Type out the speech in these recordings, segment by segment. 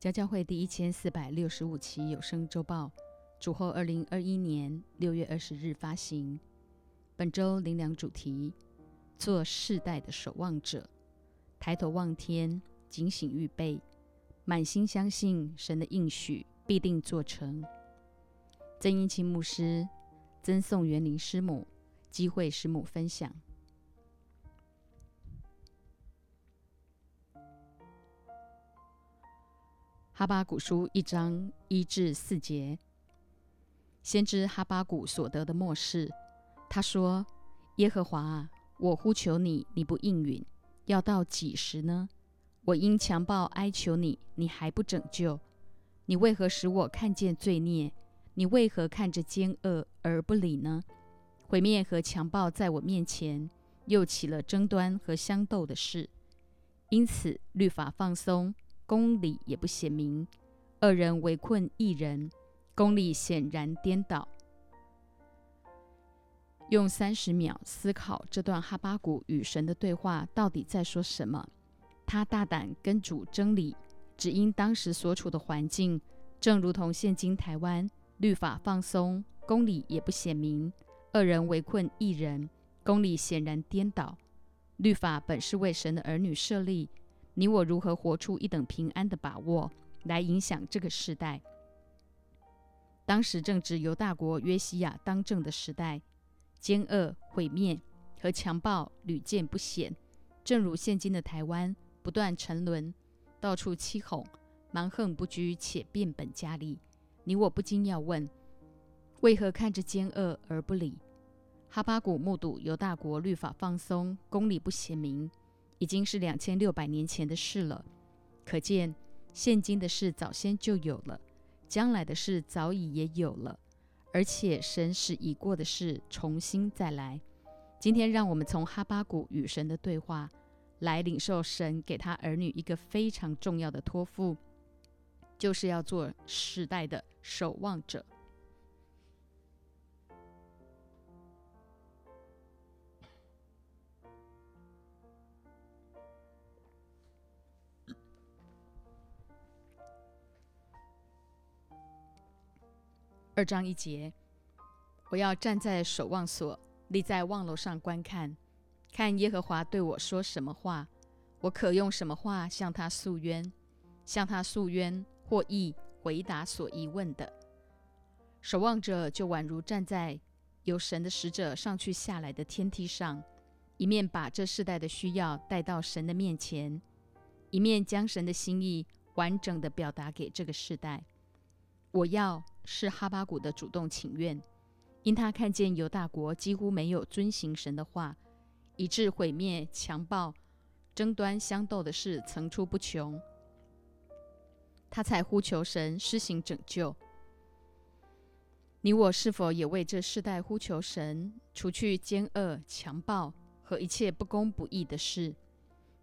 家教会第一千四百六十五期有声周报，主后二零二一年六月二十日发行。本周灵粮主题：做世代的守望者，抬头望天，警醒预备，满心相信神的应许必定做成。曾英清牧师、曾颂园林师母、机会师母分享。哈巴谷书一章一至四节，先知哈巴谷所得的末世。他说：“耶和华啊，我呼求你，你不应允，要到几时呢？我因强暴哀求你，你还不拯救？你为何使我看见罪孽？你为何看着奸恶而不理呢？毁灭和强暴在我面前，又起了争端和相斗的事，因此律法放松。”公理也不显明，二人围困一人，公理显然颠倒。用三十秒思考这段哈巴谷与神的对话到底在说什么？他大胆跟主争理，只因当时所处的环境，正如同现今台湾律法放松，公理也不显明，二人围困一人，公理显然颠倒。律法本是为神的儿女设立。你我如何活出一等平安的把握，来影响这个时代？当时正值犹大国约西亚当政的时代，奸恶、毁灭和强暴屡见不鲜。正如现今的台湾不断沉沦，到处欺哄，蛮横不拘，且变本加厉。你我不禁要问：为何看着奸恶而不理？哈巴谷目睹犹大国律法放松，公理不显明。已经是两千六百年前的事了，可见现今的事早先就有了，将来的事早已也有了，而且神使已过的事重新再来。今天，让我们从哈巴谷与神的对话来领受神给他儿女一个非常重要的托付，就是要做时代的守望者。二章一节，我要站在守望所，立在望楼上观看，看耶和华对我说什么话，我可用什么话向他诉冤，向他诉冤或意回答所疑问的。守望者就宛如站在有神的使者上去下来的天梯上，一面把这世代的需要带到神的面前，一面将神的心意完整的表达给这个世代。我要。是哈巴谷的主动请愿，因他看见犹大国几乎没有遵行神的话，以致毁灭、强暴、争端相斗的事层出不穷，他才呼求神施行拯救。你我是否也为这世代呼求神，除去奸恶、强暴和一切不公不义的事？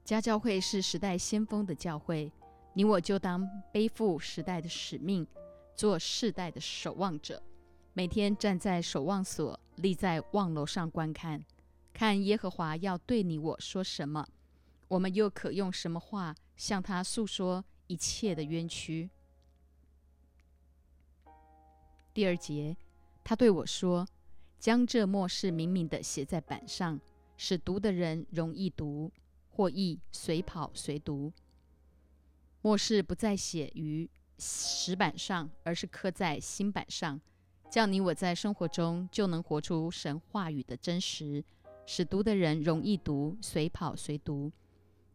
家教会是时代先锋的教会，你我就当背负时代的使命。做世代的守望者，每天站在守望所，立在望楼上观看，看耶和华要对你我说什么，我们又可用什么话向他诉说一切的冤屈。第二节，他对我说：“将这末世明明的写在板上，使读的人容易读，或易随跑随读。末世不再写于。”石板上，而是刻在心板上，叫你我在生活中就能活出神话语的真实，使读的人容易读，随跑随读。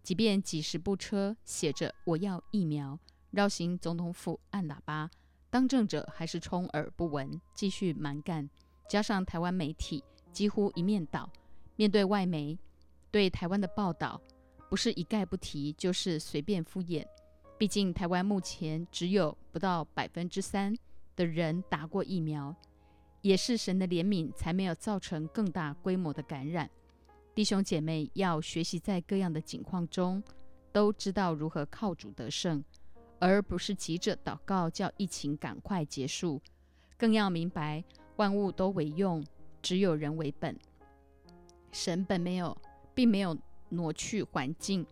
即便几十部车写着“我要疫苗”，绕行总统府按喇叭，当政者还是充耳不闻，继续蛮干。加上台湾媒体几乎一面倒，面对外媒对台湾的报道，不是一概不提，就是随便敷衍。毕竟，台湾目前只有不到百分之三的人打过疫苗，也是神的怜悯，才没有造成更大规模的感染。弟兄姐妹要学习，在各样的境况中，都知道如何靠主得胜，而不是急着祷告叫疫情赶快结束。更要明白，万物都为用，只有人为本。神本没有，并没有挪去环境。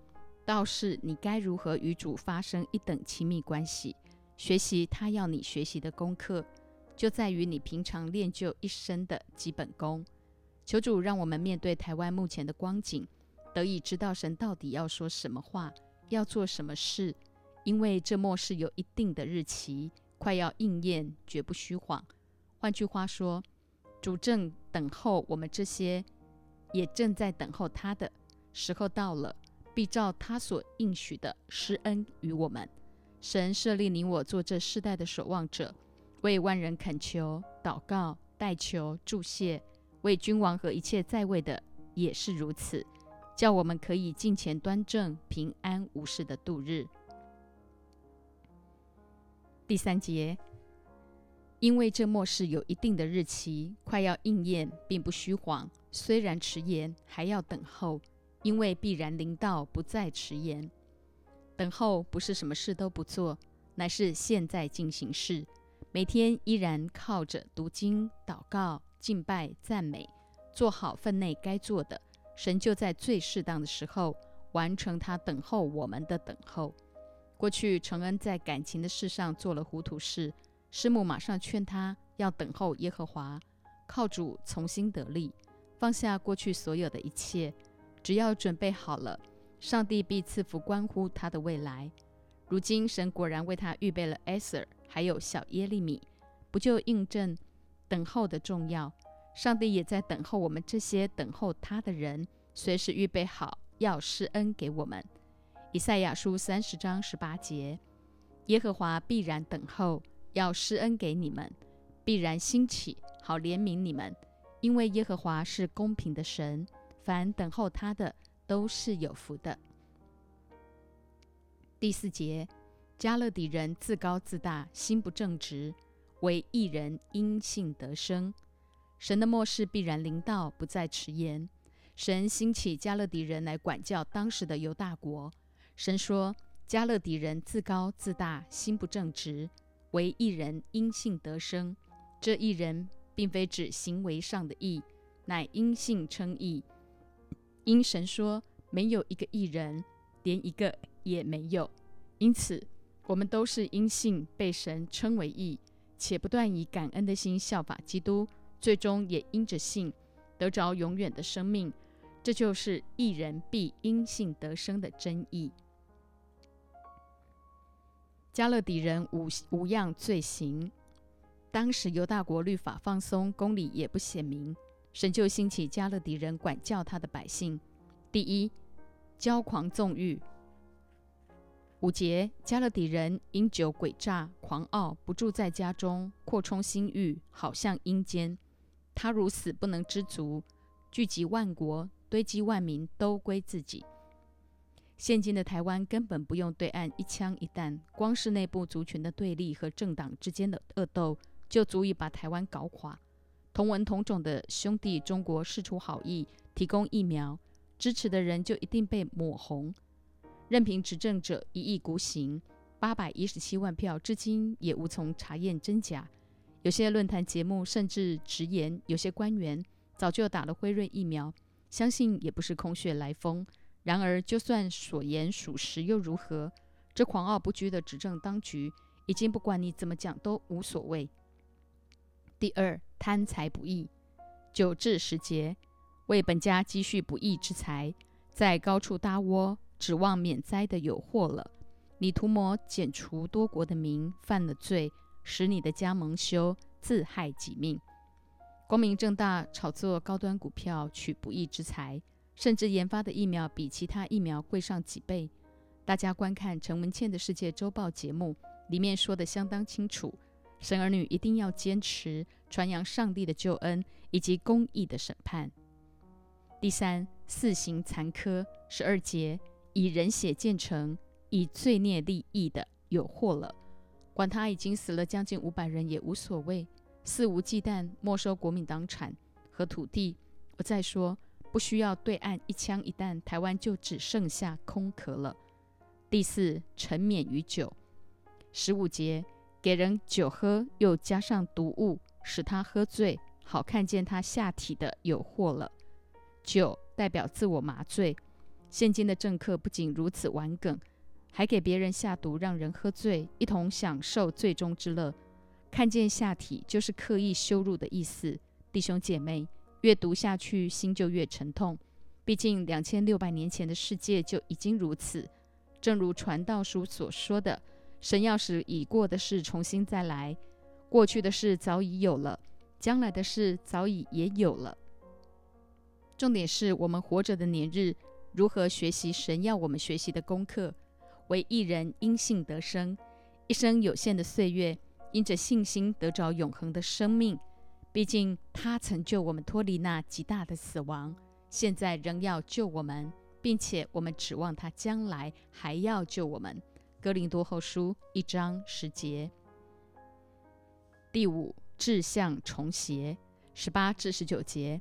倒是你该如何与主发生一等亲密关系，学习他要你学习的功课，就在于你平常练就一身的基本功。求主让我们面对台湾目前的光景，得以知道神到底要说什么话，要做什么事，因为这末世有一定的日期，快要应验，绝不虚晃。换句话说，主正等候我们这些，也正在等候他的时候到了。必照他所应许的施恩于我们。神设立你我做这世代的守望者，为万人恳求、祷告、代求、祝谢，为君王和一切在位的也是如此，叫我们可以敬虔端正、平安无事的度日。第三节，因为这末世有一定的日期，快要应验，并不虚谎。虽然迟延，还要等候。因为必然临到，不再迟延。等候不是什么事都不做，乃是现在进行式。每天依然靠着读经、祷告、敬拜、赞美，做好分内该做的，神就在最适当的时候完成他等候我们的等候。过去承恩在感情的事上做了糊涂事，师母马上劝他要等候耶和华，靠主重新得力，放下过去所有的一切。只要准备好了，上帝必赐福关乎他的未来。如今神果然为他预备了艾瑟，还有小耶利米，不就印证等候的重要？上帝也在等候我们这些等候他的人，随时预备好要施恩给我们。以赛亚书三十章十八节：耶和华必然等候，要施恩给你们，必然兴起，好怜悯你们，因为耶和华是公平的神。凡等候他的都是有福的。第四节，加勒底人自高自大，心不正直，为一人因信得生。神的末世必然临到，不再迟延。神兴起加勒底人来管教当时的犹大国。神说：加勒底人自高自大，心不正直，为一人因信得生。这一人并非指行为上的义，乃因信称义。因神说没有一个艺人，连一个也没有，因此我们都是因信被神称为义，且不断以感恩的心效法基督，最终也因着信得着永远的生命。这就是一人必因信得生的真义。加勒底人无无样罪行，当时犹大国律法放松，公理也不显明。神就兴起加勒底人管教他的百姓。第一，骄狂纵欲。五节，加勒底人因酒诡诈、狂傲，不住在家中，扩充心欲，好像阴间。他如死不能知足，聚集万国，堆积万民，都归自己。现今的台湾根本不用对岸一枪一弹，光是内部族群的对立和政党之间的恶斗，就足以把台湾搞垮。同文同种的兄弟中国事出好意，提供疫苗，支持的人就一定被抹红。任凭执政者一意孤行，八百一十七万票至今也无从查验真假。有些论坛节目甚至直言，有些官员早就打了辉瑞疫苗，相信也不是空穴来风。然而，就算所言属实又如何？这狂傲不羁的执政当局，已经不管你怎么讲都无所谓。第二，贪财不义，九至十节，为本家积蓄不义之财，在高处搭窝，指望免灾的有祸了。你图谋剪除多国的民，犯了罪，使你的家蒙羞，自害己命。光明正大炒作高端股票，取不义之财，甚至研发的疫苗比其他疫苗贵上几倍。大家观看陈文茜的世界周报节目，里面说的相当清楚。神儿女一定要坚持传扬上帝的救恩以及公义的审判。第三，四行残科十二节，以人血建成，以罪孽立义的有祸了。管他已经死了将近五百人也无所谓，肆无忌惮没收国民党产和土地。我再说，不需要对岸一枪一弹，台湾就只剩下空壳了。第四，沉湎于酒十五节。给人酒喝，又加上毒物，使他喝醉，好看见他下体的有祸了。酒代表自我麻醉，现今的政客不仅如此玩梗，还给别人下毒，让人喝醉，一同享受醉中之乐。看见下体就是刻意羞辱的意思。弟兄姐妹，越读下去，心就越沉痛。毕竟两千六百年前的世界就已经如此。正如传道书所说的：“神要使已过的事重新再来，过去的事早已有了，将来的事早已也有了。”重点是我们活着的年日，如何学习神要我们学习的功课？为一人因信得生，一生有限的岁月，因着信心得着永恒的生命。毕竟他曾救我们脱离那极大的死亡，现在仍要救我们。并且我们指望他将来还要救我们。哥林多后书一章十节。第五，志向重邪，十八至十九节。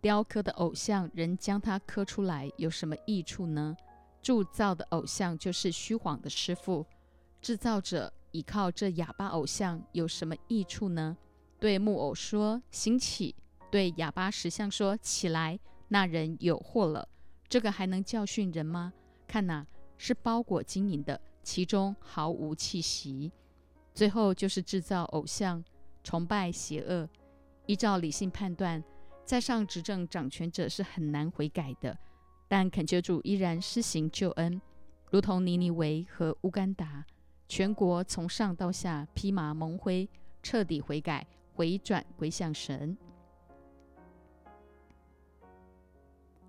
雕刻的偶像，人将它刻出来，有什么益处呢？铸造的偶像就是虚谎的师傅，制造者倚靠这哑巴偶像，有什么益处呢？对木偶说：“兴起！”对哑巴石像说：“起来！”那人有祸了。这个还能教训人吗？看呐，是包裹金银的，其中毫无气息。最后就是制造偶像，崇拜邪恶。依照理性判断，在上执政掌权者是很难悔改的。但恳求主依然施行救恩，如同尼尼维和乌干达，全国从上到下披麻蒙灰，彻底悔改，回转归向神。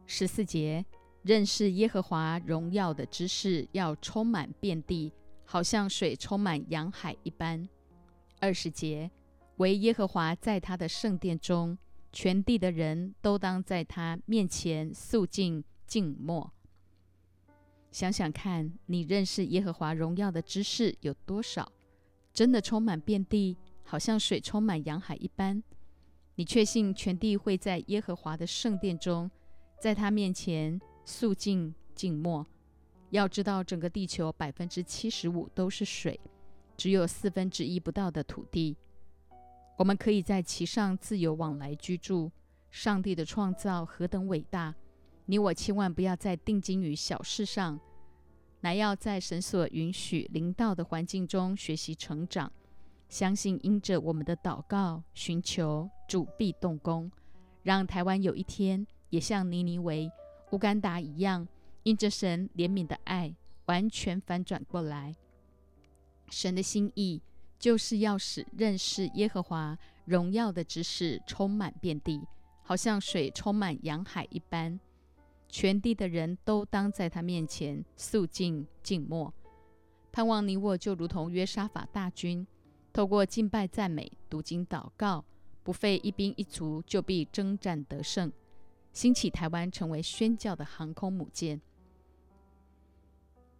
十四节，认识耶和华荣耀的知识要充满遍地，好像水充满洋海一般。二十节，唯耶和华在他的圣殿中，全地的人都当在他面前肃静静默。想想看，你认识耶和华荣耀的知识有多少？真的充满遍地，好像水充满洋海一般。你确信全地会在耶和华的圣殿中？在他面前肃静静默。要知道，整个地球百分之七十五都是水，只有四分之一不到的土地。我们可以在其上自由往来居住。上帝的创造何等伟大！你我千万不要再定睛于小事上，乃要在神所允许临到的环境中学习成长。相信因着我们的祷告寻求主必动工，让台湾有一天。也像尼尼维、乌干达一样，因着神怜悯的爱，完全反转过来。神的心意就是要使认识耶和华荣耀的知识充满遍地，好像水充满洋海一般。全地的人都当在他面前肃静静默，盼望你我就如同约沙法大军，透过敬拜赞美、读经祷告，不费一兵一卒，就必征战得胜。兴起台湾成为宣教的航空母舰。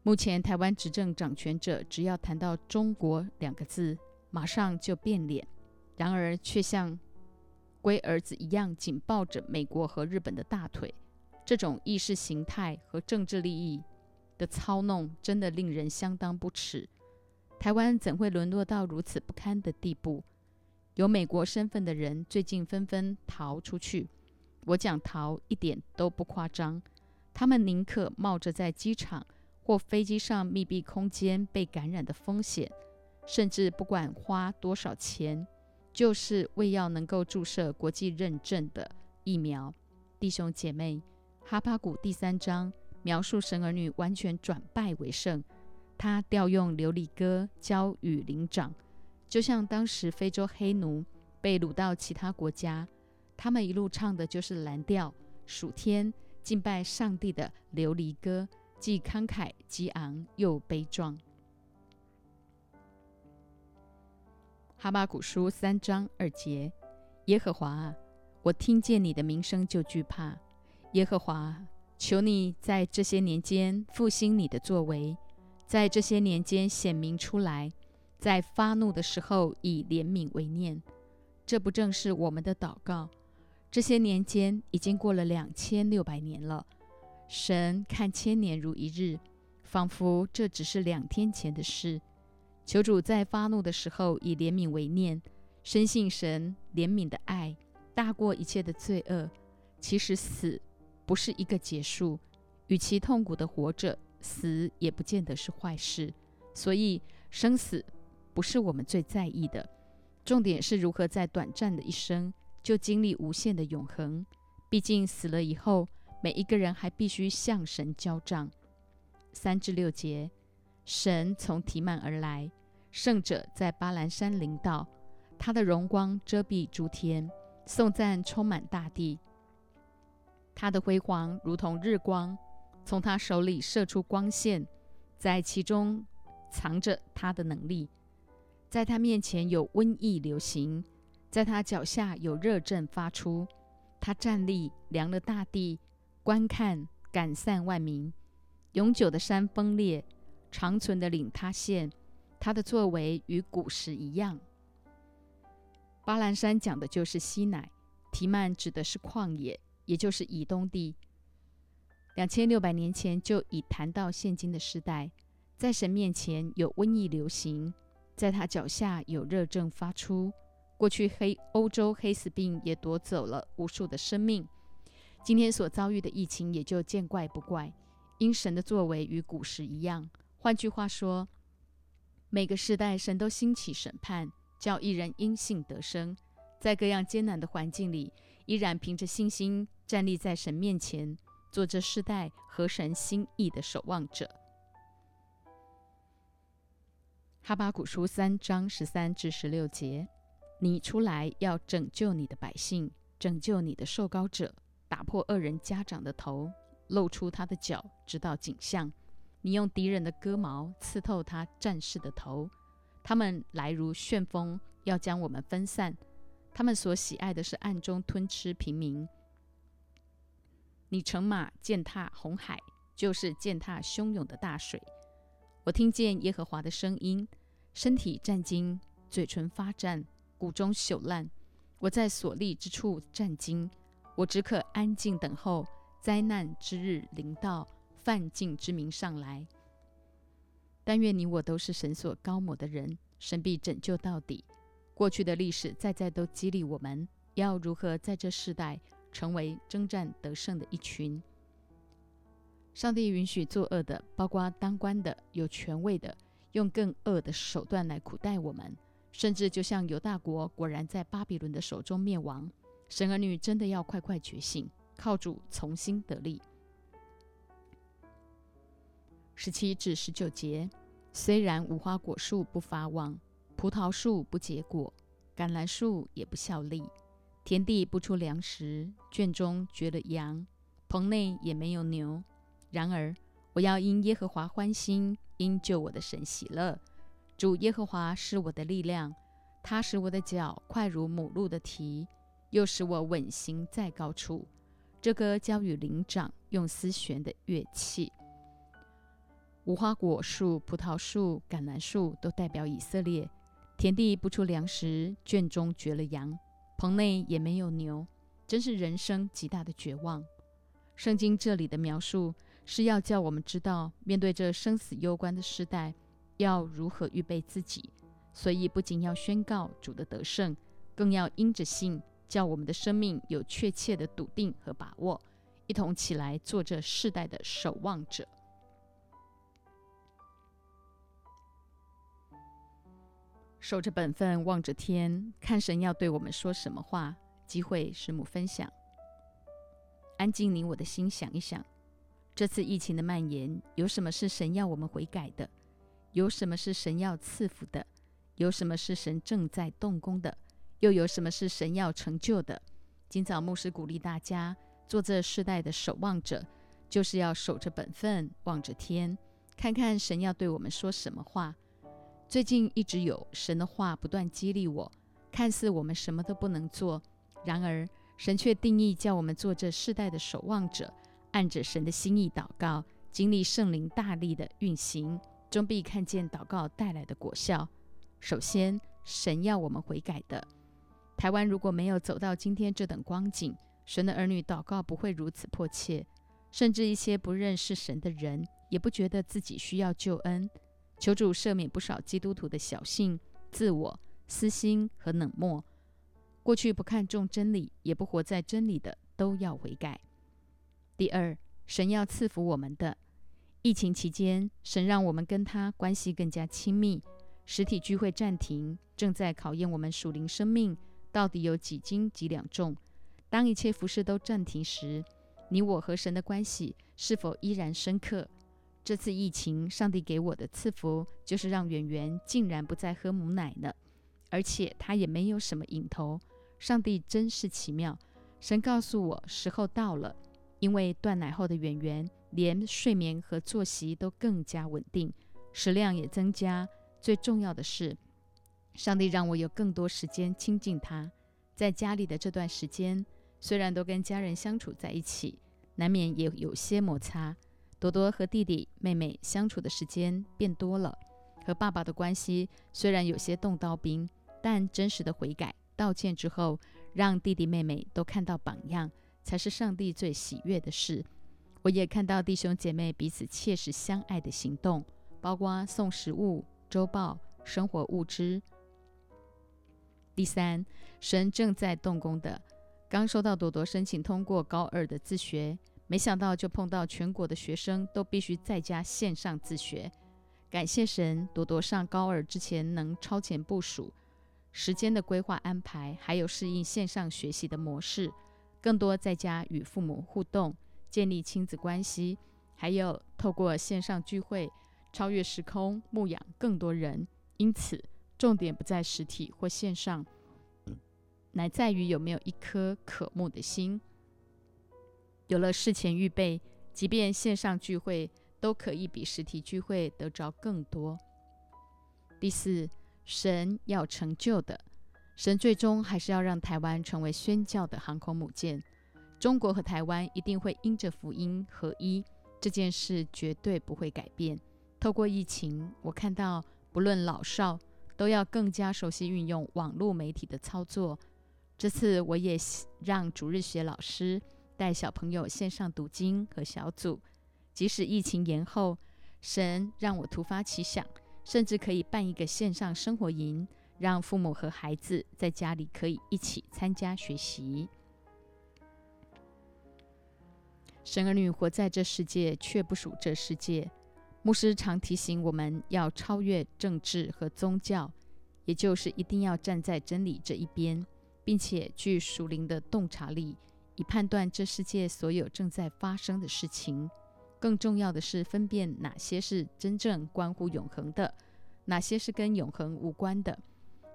目前台湾执政掌权者只要谈到“中国”两个字，马上就变脸；然而却像龟儿子一样紧抱着美国和日本的大腿。这种意识形态和政治利益的操弄，真的令人相当不齿。台湾怎会沦落到如此不堪的地步？有美国身份的人最近纷纷逃出去。我讲逃一点都不夸张，他们宁可冒着在机场或飞机上密闭空间被感染的风险，甚至不管花多少钱，就是为要能够注射国际认证的疫苗。弟兄姐妹，哈巴谷第三章描述神儿女完全转败为胜，他调用琉璃歌教与灵长，就像当时非洲黑奴被掳到其他国家。他们一路唱的就是蓝调、暑天、敬拜上帝的琉璃歌，既慷慨激昂又悲壮。哈巴谷书三章二节：耶和华啊，我听见你的名声就惧怕。耶和华，求你在这些年间复兴你的作为，在这些年间显明出来，在发怒的时候以怜悯为念。这不正是我们的祷告？这些年间已经过了两千六百年了，神看千年如一日，仿佛这只是两天前的事。求主在发怒的时候以怜悯为念，深信神怜悯的爱大过一切的罪恶。其实死不是一个结束，与其痛苦的活着，死也不见得是坏事。所以，生死不是我们最在意的，重点是如何在短暂的一生就经历无限的永恒。毕竟，死了以后，每一个人还必须向神交账。三至六节，神从提曼而来，圣者在巴兰山临到，他的荣光遮蔽诸天，颂赞充满大地。他的辉煌如同日光，从他手里射出光线，在其中藏着他的能力。在他面前有瘟疫流行，在他脚下有热症发出。他站立，量了大地，观看，赶散万民。永久的山崩裂，长存的岭塌陷，他的作为与古时一样。巴兰山讲的就是西乃，提曼指的是旷野，也就是以东地。两千六百年前就已谈到现今的时代，在神面前有瘟疫流行，在他脚下有热症发出。过去黑欧洲黑死病也夺走了无数的生命，今天所遭遇的疫情也就见怪不怪。因神的作为与古时一样，换句话说，每个时代神都兴起审判，叫一人因信得生，在各样艰难的环境里，依然凭着信心站立在神面前，做这世代合神心意的守望者。哈巴古书三章十三至十六节：你出来要拯救你的百姓，拯救你的受膏者，打破恶人家长的头。露出他的脚，直到颈项。你用敌人的戈矛刺透他战士的头。他们来如旋风，要将我们分散。他们所喜爱的是暗中吞吃平民。你乘马践踏红海，就是践踏汹涌的大水。我听见耶和华的声音，身体战惊，嘴唇发战，谷中朽烂。我在所立之处战惊，我只可安静等候。灾难之日临到，犯境之民上来。但愿你我都是神所高某的人，神必拯救到底。过去的历史再再都激励我们，要如何在这世代成为征战得胜的一群。上帝允许作恶的，包括当官的、有权位的，用更恶的手段来苦待我们，甚至就像犹大国果然在巴比伦的手中灭亡。神儿女真的要快快觉醒。靠主重新得力。十七至十九节，虽然无花果树不发旺，葡萄树不结果，橄榄树也不效力，田地不出粮食，圈中绝了羊，棚内也没有牛。然而，我要因耶和华欢心，因救我的神喜乐。主耶和华是我的力量，他使我的脚快如母鹿的蹄，又使我稳行在高处。这歌交与灵长用丝弦的乐器。无花果树、葡萄树、橄榄树都代表以色列。田地不出粮食，圈中绝了羊，棚内也没有牛，真是人生极大的绝望。圣经这里的描述是要叫我们知道，面对这生死攸关的时代，要如何预备自己。所以不仅要宣告主的得胜，更要因着信。叫我们的生命有确切的笃定和把握，一同起来做这世代的守望者，守着本分，望着天，看神要对我们说什么话。机会师母分享，安静你我的心，想一想，这次疫情的蔓延，有什么是神要我们悔改的？有什么是神要赐福的？有什么是神正在动工的？又有什么是神要成就的？今早牧师鼓励大家做这世代的守望者，就是要守着本分，望着天，看看神要对我们说什么话。最近一直有神的话不断激励我，看似我们什么都不能做，然而神却定义叫我们做这世代的守望者，按着神的心意祷告，经历圣灵大力的运行，终必看见祷告带来的果效。首先，神要我们悔改的。台湾如果没有走到今天这等光景，神的儿女祷告不会如此迫切，甚至一些不认识神的人也不觉得自己需要救恩。求主赦免不少基督徒的小性、自我、私心和冷漠。过去不看重真理，也不活在真理的，都要悔改。第二，神要赐福我们的。疫情期间，神让我们跟他关系更加亲密。实体聚会暂停，正在考验我们属灵生命到底有几斤几两重。当一切服饰都暂停时，你我和神的关系是否依然深刻？这次疫情，上帝给我的赐福就是让圆圆竟然不再喝母奶了，而且他也没有什么瘾头。上帝真是奇妙！神告诉我，时候到了，因为断奶后的圆圆。连睡眠和作息都更加稳定，食量也增加。最重要的是，上帝让我有更多时间亲近他。在家里的这段时间，虽然都跟家人相处在一起，难免也有些摩擦。多多和弟弟妹妹相处的时间变多了，和爸爸的关系虽然有些动刀兵，但真实的悔改、道歉之后，让弟弟妹妹都看到榜样，才是上帝最喜悦的事。我也看到弟兄姐妹彼此切实相爱的行动，包括送食物、周报、生活物资。第三，神正在动工的。刚收到朵朵申请通过高二的自学，没想到就碰到全国的学生都必须在家线上自学。感谢神，朵朵上高二之前能超前部署时间的规划安排，还有适应线上学习的模式，更多在家与父母互动。建立亲子关系，还有透过线上聚会超越时空牧养更多人。因此，重点不在实体或线上，乃在于有没有一颗渴慕的心。有了事前预备，即便线上聚会都可以比实体聚会得着更多。第四，神要成就的，神最终还是要让台湾成为宣教的航空母舰。中国和台湾一定会因着福音合一，这件事绝对不会改变。透过疫情，我看到不论老少都要更加熟悉运用网络媒体的操作。这次我也让主日学老师带小朋友线上读经和小组，即使疫情延后，神让我突发奇想，甚至可以办一个线上生活营，让父母和孩子在家里可以一起参加学习。神儿女活在这世界，却不属这世界。牧师常提醒我们要超越政治和宗教，也就是一定要站在真理这一边，并且具属灵的洞察力，以判断这世界所有正在发生的事情。更重要的是，分辨哪些是真正关乎永恒的，哪些是跟永恒无关的。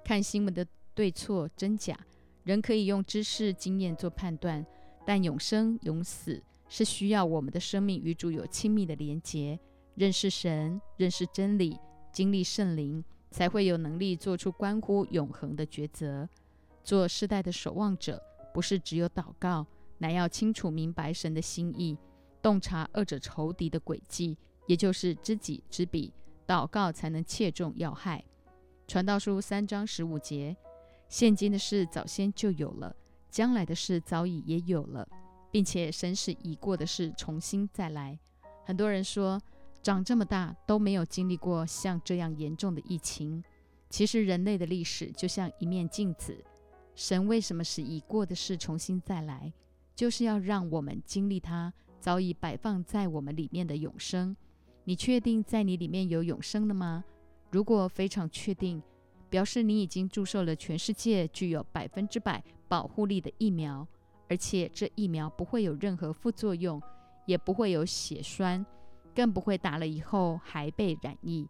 看新闻的对错真假，人可以用知识经验做判断，但永生永死。是需要我们的生命与主有亲密的连结，认识神，认识真理，经历圣灵，才会有能力做出关乎永恒的抉择。做世代的守望者，不是只有祷告，乃要清楚明白神的心意，洞察二者仇敌的诡计，也就是知己知彼。祷告才能切中要害。传道书三章十五节：现今的事早先就有了，将来的事早已也有了。并且神使已过的事重新再来。很多人说，长这么大都没有经历过像这样严重的疫情。其实人类的历史就像一面镜子，神为什么使已过的事重新再来，就是要让我们经历它早已摆放在我们里面的永生。你确定在你里面有永生的吗？如果非常确定，表示你已经注射了全世界具有百分之百保护力的疫苗。而且这疫苗不会有任何副作用，也不会有血栓，更不会打了以后还被染疫。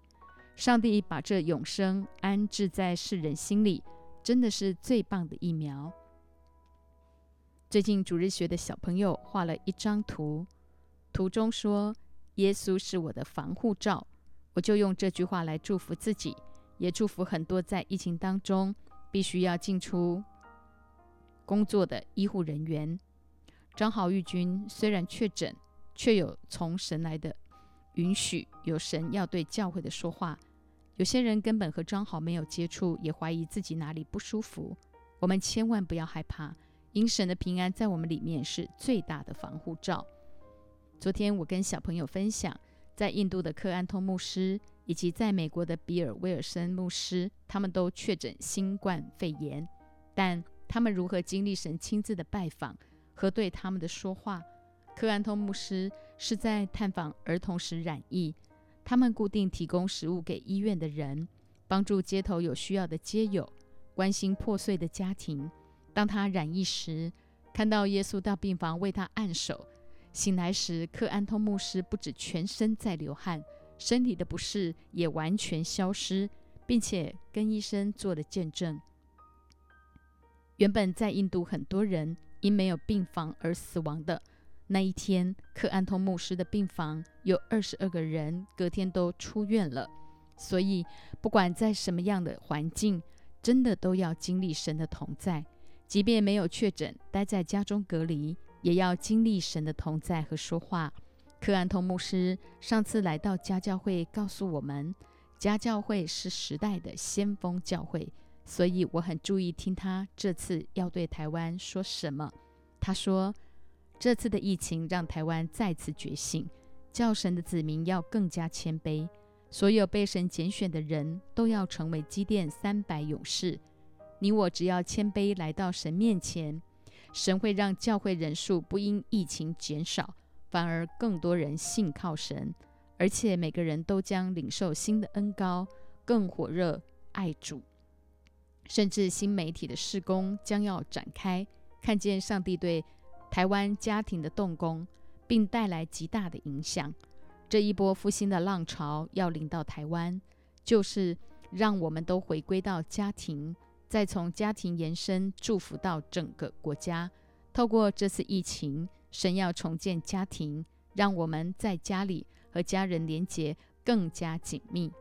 上帝把这永生安置在世人心里，真的是最棒的疫苗。最近主日学的小朋友画了一张图，图中说：“耶稣是我的防护罩。”我就用这句话来祝福自己，也祝福很多在疫情当中必须要进出。工作的医护人员张豪玉君虽然确诊，却有从神来的允许，有神要对教会的说话。有些人根本和张豪没有接触，也怀疑自己哪里不舒服。我们千万不要害怕，因神的平安在我们里面是最大的防护罩。昨天我跟小朋友分享，在印度的克安通牧师以及在美国的比尔威尔森牧师，他们都确诊新冠肺炎，但。他们如何经历神亲自的拜访和对他们的说话？克安通牧师是在探访儿童时染疫。他们固定提供食物给医院的人，帮助街头有需要的街友，关心破碎的家庭。当他染疫时，看到耶稣到病房为他按手。醒来时，克安通牧师不止全身在流汗，身体的不适也完全消失，并且跟医生做了见证。原本在印度很多人因没有病房而死亡的那一天，克安通牧师的病房有二十二个人隔天都出院了。所以，不管在什么样的环境，真的都要经历神的同在。即便没有确诊，待在家中隔离，也要经历神的同在和说话。克安通牧师上次来到家教会，告诉我们，家教会是时代的先锋教会，所以我很注意听他这次要对台湾说什么。他说，这次的疫情让台湾再次觉醒，教神的子民要更加谦卑，所有被神拣选的人都要成为基甸三百勇士。你我只要谦卑来到神面前，神会让教会人数不因疫情减少，反而更多人信靠神，而且每个人都将领受新的恩高，更火热爱主。甚至新媒体的施工将要展开，看见上帝对台湾家庭的动工，并带来极大的影响。这一波复兴的浪潮要临到台湾，就是让我们都回归到家庭。再从家庭延伸祝福到整个国家，透过这次疫情，神要重建家庭，让我们在家里和家人连结更加紧密。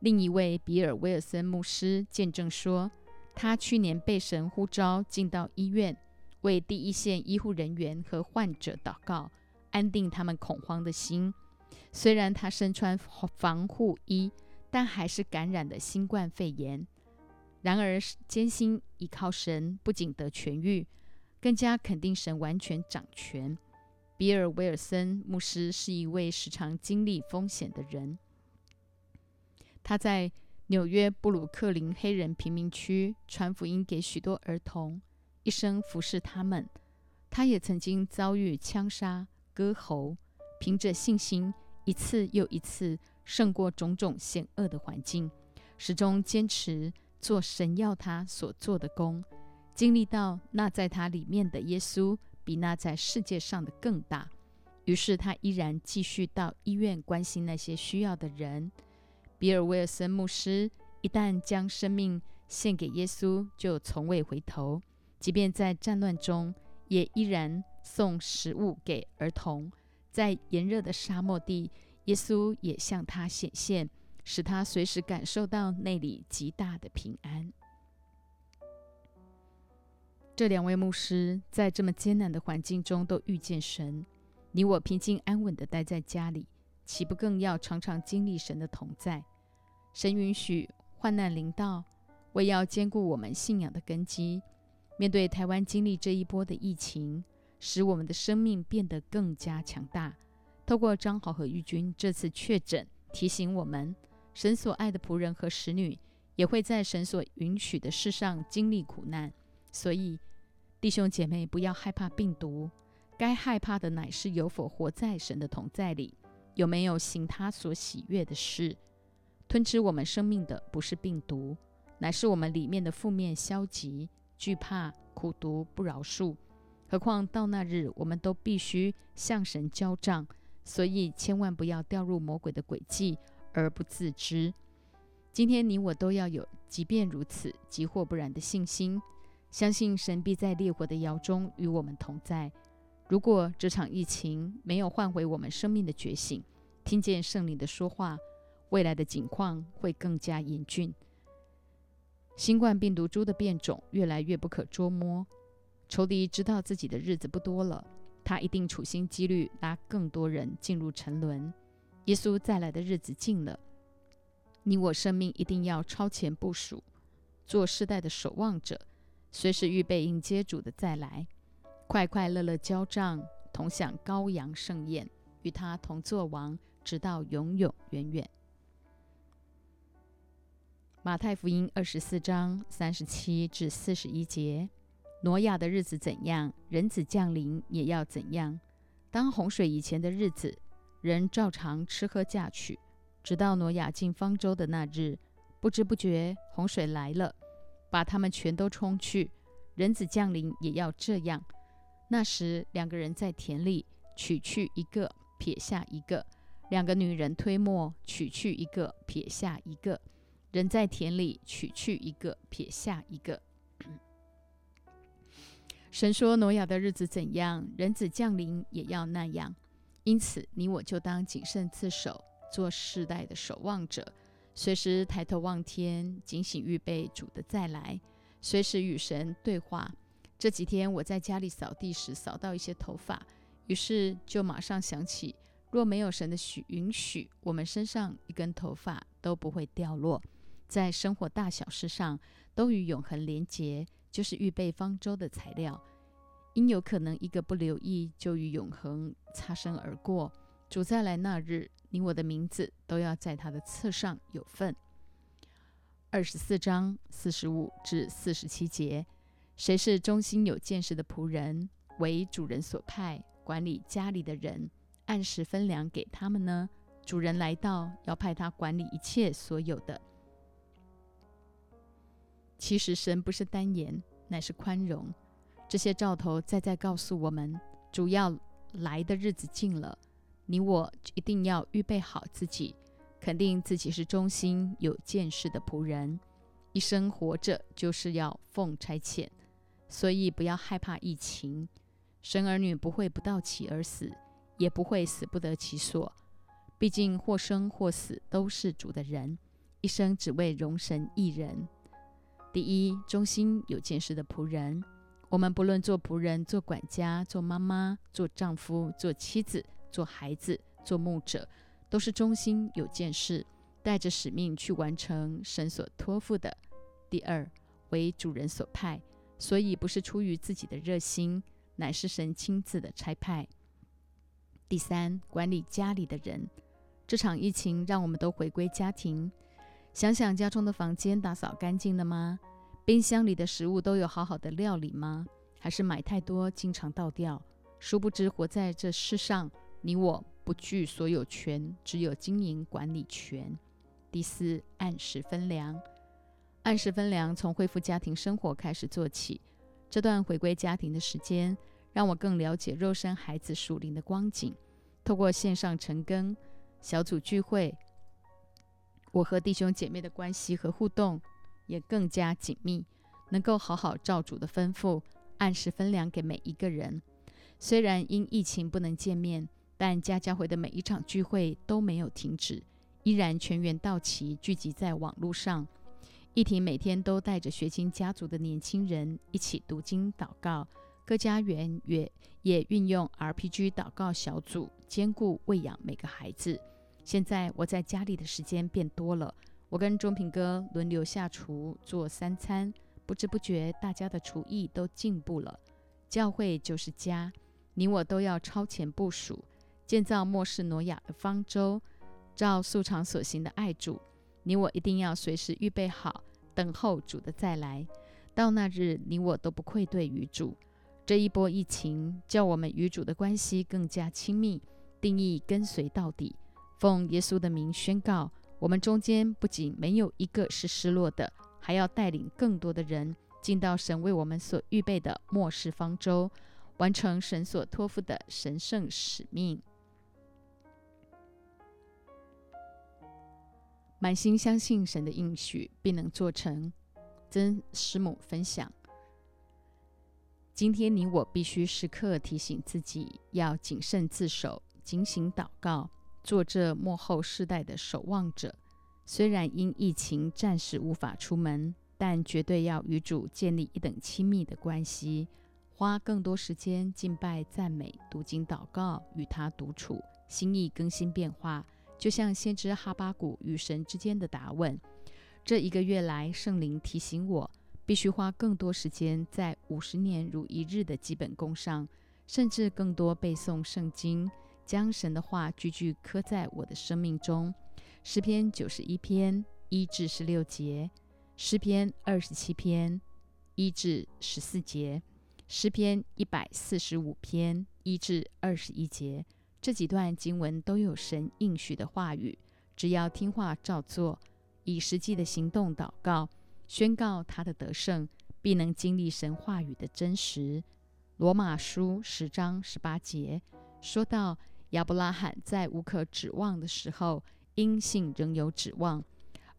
另一位比尔·威尔森牧师见证说，他去年被神呼召进到医院，为第一线医护人员和患者祷告，安定他们恐慌的心。虽然他身穿防护衣，但还是感染了新冠肺炎。然而，艰辛依靠神，不仅得痊愈，更加肯定神完全掌权。比尔·威尔森牧师是一位时常经历风险的人。他在纽约布鲁克林黑人贫民区传福音给许多儿童，一生服侍他们。他也曾经遭遇枪杀、割喉，凭着信心，一次又一次胜过种种险恶的环境，始终坚持。做神要他所做的工，经历到那在他里面的耶稣比那在世界上的更大，于是他依然继续到医院关心那些需要的人。比尔·威尔森牧师一旦将生命献给耶稣，就从未回头，即便在战乱中，也依然送食物给儿童。在炎热的沙漠地，耶稣也向他显现。使他随时感受到内里极大的平安。这两位牧师在这么艰难的环境中都遇见神，你我平静安稳的待在家里，岂不更要常常经历神的同在？神允许患难临到，为要兼顾我们信仰的根基。面对台湾经历这一波的疫情，使我们的生命变得更加强大。透过张豪和玉君这次确诊，提醒我们。神所爱的仆人和使女也会在神所允许的事上经历苦难，所以弟兄姐妹不要害怕病毒，该害怕的乃是有否活在神的同在里，有没有行他所喜悦的事。吞吃我们生命的不是病毒，乃是我们里面的负面消极、惧怕、苦毒、不饶恕。何况到那日，我们都必须向神交账，所以千万不要掉入魔鬼的诡计。而不自知。今天你我都要有，即便如此，急或不然的信心，相信神必在烈火的窑中与我们同在。如果这场疫情没有唤回我们生命的觉醒，听见圣灵的说话，未来的景况会更加严峻。新冠病毒株的变种越来越不可捉摸，仇敌知道自己的日子不多了，他一定处心积虑拉更多人进入沉沦。耶稣再来的日子近了，你我生命一定要超前部署，做世代的守望者，随时预备迎接主的再来，快快乐乐交账，同享羔羊盛宴，与他同作王，直到永永远远。马太福音二十四章三十七至四十一节：挪亚的日子怎样，人子降临也要怎样。当洪水以前的日子，人照常吃喝嫁娶，直到挪亚进方舟的那日，不知不觉洪水来了，把他们全都冲去。人子降临也要这样。那时两个人在田里，取去一个，撇下一个；两个女人推磨，取去一个，撇下一个。人在田里，取去一个，撇下一个。神说：“挪亚的日子怎样，人子降临也要那样。因此，你我就当谨慎自守，做世代的守望者，随时抬头望天，警醒预备主的再来，随时与神对话。这几天我在家里扫地时，扫到一些头发，于是就马上想起，若没有神的许允许，我们身上一根头发都不会掉落。在生活大小事上，都与永恒连结。”就是预备方舟的材料，因有可能一个不留意就与永恒擦身而过。主再来那日，你我的名字都要在他的册上有份。二十四章四十五至四十七节，谁是忠心有见识的仆人，为主人所派管理家里的人，按时分粮给他们呢？主人来到，要派他管理一切所有的。其实神不是单言，乃是宽容。这些兆头再再告诉我们，主要来的日子近了。你我一定要预备好自己，肯定自己是忠心有见识的仆人。一生活着就是要奉差遣，所以不要害怕疫情。神儿女不会不到期而死，也不会死不得其所。毕竟或生或死都是主的人，一生只为容神一人。第一，忠心有见识的仆人。我们不论做仆人、做管家、做妈妈、做丈夫、做妻子、做孩子、做牧者，都是忠心有见识，带着使命去完成神所托付的。第二，为主人所派，所以不是出于自己的热心，乃是神亲自的差派。第三，管理家里的人。这场疫情让我们都回归家庭。想想家中的房间打扫干净了吗？冰箱里的食物都有好好的料理吗？还是买太多，经常倒掉？殊不知，活在这世上，你我不具所有权，只有经营管理权。第四，按时分粮。按时分粮，从恢复家庭生活开始做起。这段回归家庭的时间，让我更了解肉身孩子属灵的光景。透过线上晨更、小组聚会。我和弟兄姐妹的关系和互动也更加紧密，能够好好照主的吩咐，按时分粮给每一个人。虽然因疫情不能见面，但家家会的每一场聚会都没有停止，依然全员到齐，聚集在网络上。一婷每天都带着学经家族的年轻人一起读经祷告，各家园也也运用 RPG 祷告小组，兼顾喂养每个孩子。现在我在家里的时间变多了，我跟钟平哥轮流下厨做三餐，不知不觉大家的厨艺都进步了。教会就是家，你我都要超前部署，建造末世挪亚的方舟，照素常所行的爱主。你我一定要随时预备好，等候主的再来。到那日，你我都不愧对于主。这一波疫情叫我们与主的关系更加亲密，定义跟随到底。奉耶稣的名宣告：我们中间不仅没有一个是失落的，还要带领更多的人进到神为我们所预备的末世方舟，完成神所托付的神圣使命。满心相信神的应许，必能做成。曾师母分享：今天你我必须时刻提醒自己，要谨慎自守，警醒祷告。做这幕后世代的守望者，虽然因疫情暂时无法出门，但绝对要与主建立一等亲密的关系，花更多时间敬拜、赞美、读经、祷告，与他独处，心意更新变化，就像先知哈巴谷与神之间的答问。这一个月来，圣灵提醒我，必须花更多时间在五十年如一日的基本功上，甚至更多背诵圣经。将神的话句句刻在我的生命中。诗篇九十一篇一至十六节，诗篇二十七篇一至十四节，诗篇一百四十五篇一至二十一节，这几段经文都有神应许的话语，只要听话照做，以实际的行动祷告，宣告他的得胜，必能经历神话语的真实。罗马书十章十八节说到，亚伯拉罕在无可指望的时候，因信仍有指望。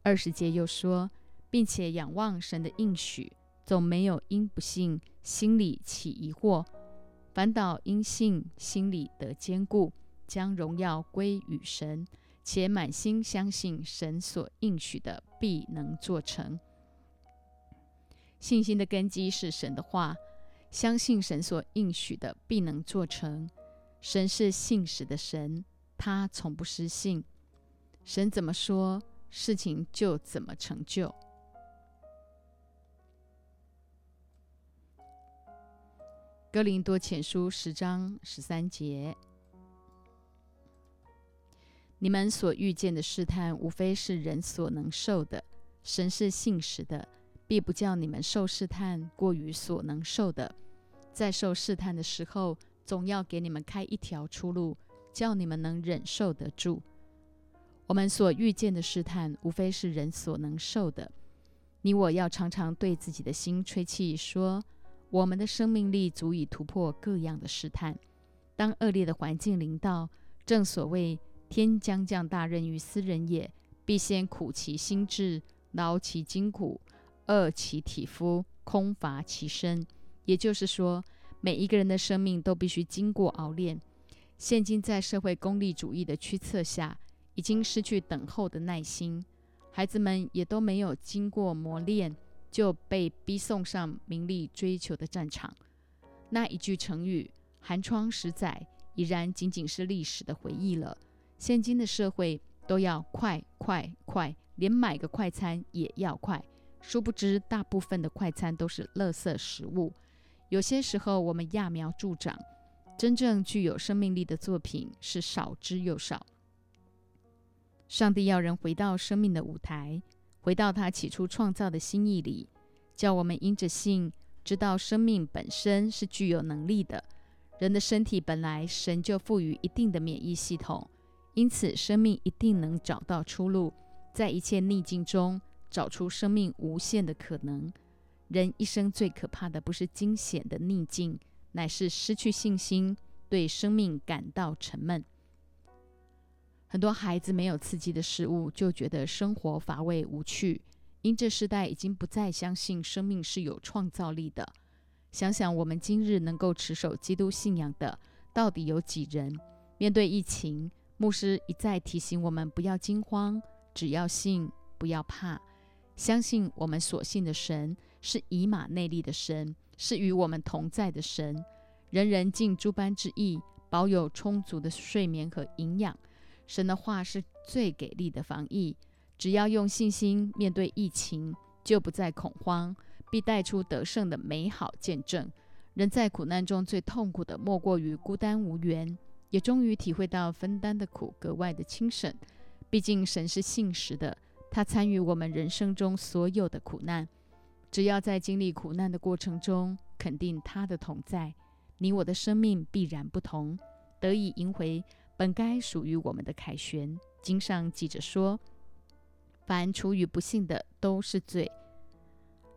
二十节又说，并且仰望神的应许，总没有因不信心里起疑惑，反倒因信心里得坚固，将荣耀归与神，且满心相信神所应许的必能做成。信心的根基是神的话。相信神所应许的必能做成。神是信实的神，他从不失信。神怎么说，事情就怎么成就。哥林多前书十章十三节：你们所遇见的试探，无非是人所能受的。神是信实的。必不叫你们受试探过于所能受的，在受试探的时候，总要给你们开一条出路，叫你们能忍受得住。我们所遇见的试探，无非是人所能受的。你我要常常对自己的心吹气，说我们的生命力足以突破各样的试探。当恶劣的环境临到，正所谓天将降大任于斯人也，必先苦其心志，劳其筋骨。饿其体肤，空乏其身。也就是说，每一个人的生命都必须经过熬炼。现今在社会功利主义的驱策下，已经失去等候的耐心。孩子们也都没有经过磨练，就被逼送上名利追求的战场。那一句成语“寒窗十载”已然仅仅是历史的回忆了。现今的社会都要快快快，连买个快餐也要快。殊不知，大部分的快餐都是垃圾食物。有些时候，我们揠苗助长，真正具有生命力的作品是少之又少。上帝要人回到生命的舞台，回到他起初创造的心意里，叫我们因着信，知道生命本身是具有能力的。人的身体本来神就赋予一定的免疫系统，因此生命一定能找到出路，在一切逆境中。找出生命无限的可能。人一生最可怕的不是惊险的逆境，乃是失去信心，对生命感到沉闷。很多孩子没有刺激的事物，就觉得生活乏味无趣。因这时代已经不再相信生命是有创造力的。想想我们今日能够持守基督信仰的，到底有几人？面对疫情，牧师一再提醒我们不要惊慌，只要信，不要怕。相信我们所信的神是以马内利的神，是与我们同在的神。人人尽诸般之意，保有充足的睡眠和营养。神的话是最给力的防疫。只要用信心面对疫情，就不再恐慌，必带出得胜的美好见证。人在苦难中最痛苦的，莫过于孤单无援，也终于体会到分担的苦格外的轻省。毕竟神是信实的。他参与我们人生中所有的苦难，只要在经历苦难的过程中肯定他的同在，你我的生命必然不同，得以赢回本该属于我们的凯旋。经上记着说：“凡处于不幸的都是罪。”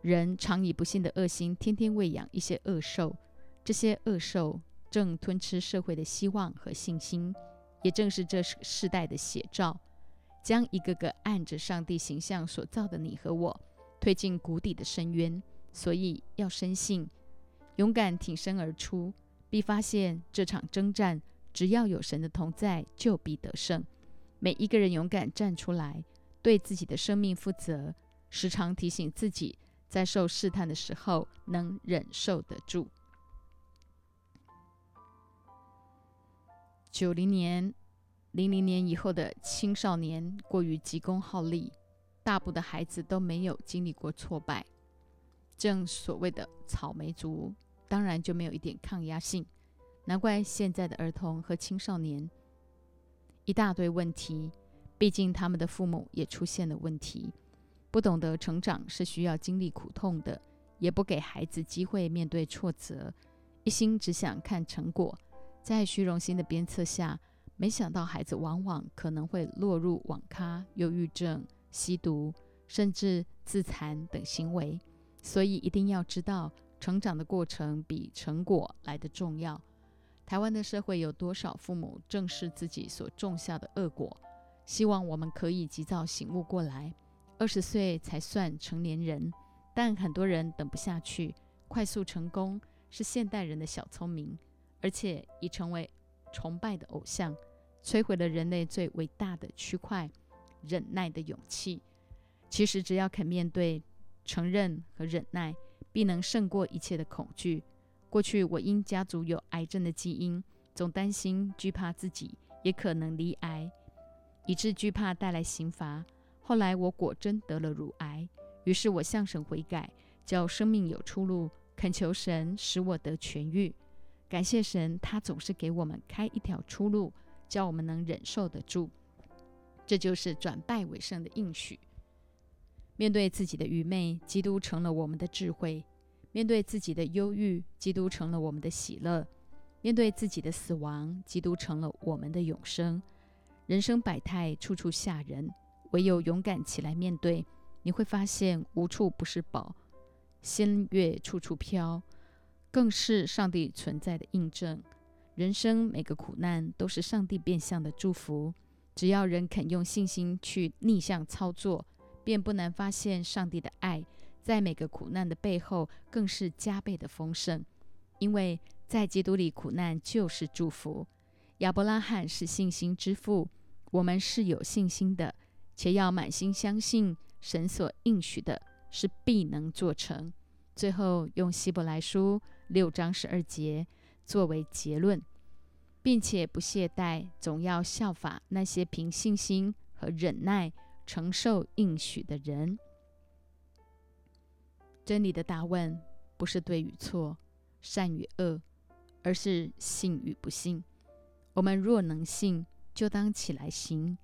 人常以不幸的恶心，天天喂养一些恶兽，这些恶兽正吞吃社会的希望和信心，也正是这世代的写照。将一个个按着上帝形象所造的你和我推进谷底的深渊，所以要深信，勇敢挺身而出，必发现这场征战，只要有神的同在，就必得胜。每一个人勇敢站出来，对自己的生命负责，时常提醒自己，在受试探的时候能忍受得住。九零年。零零年以后的青少年过于急功好利，大部的孩子都没有经历过挫败，正所谓的草莓族，当然就没有一点抗压性。难怪现在的儿童和青少年一大堆问题，毕竟他们的父母也出现了问题，不懂得成长是需要经历苦痛的，也不给孩子机会面对挫折，一心只想看成果。在虚荣心的鞭策下，没想到孩子往往可能会落入网咖、忧郁症、吸毒，甚至自残等行为。所以一定要知道，成长的过程比成果来得重要。台湾的社会有多少父母正视自己所种下的恶果？希望我们可以及早醒悟过来。二十岁才算成年人，但很多人等不下去，快速成功是现代人的小聪明，而且已成为崇拜的偶像，摧毁了人类最伟大的区块——忍耐的勇气。其实，只要肯面对。承认和忍耐，必能胜过一切的恐惧。过去我因家族有癌症的基因，总担心、惧怕自己也可能罹癌，以致惧怕带来刑罚。后来我果真得了乳癌，于是我向神悔改，叫生命有出路，恳求神使我得痊愈。感谢神，他总是给我们开一条出路，叫我们能忍受得住。这就是转败为胜的应许。面对自己的愚昧，基督成了我们的智慧；面对自己的忧郁，基督成了我们的喜乐；面对自己的死亡，基督成了我们的永生。人生百态，处处吓人，唯有勇敢起来面对，你会发现无处不是宝，仙乐处处飘，更是上帝存在的印证。人生每个苦难都是上帝变相的祝福，只要人肯用信心去逆向操作。便不难发现，上帝的爱在每个苦难的背后，更是加倍的丰盛。因为在基督里，苦难就是祝福。亚伯拉罕是信心之父，我们是有信心的，且要满心相信神所应许的是必能做成。最后用希伯来书六章十二节作为结论，并且不懈怠，总要效法那些凭信心和忍耐。承受应许的人，真理的答问不是对与错、善与恶，而是信与不信。我们若能信，就当起来行，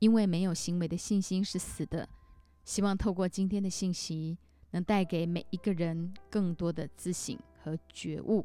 因为没有行为的信心是死的。希望透过今天的信息，能带给每一个人更多的自省和觉悟。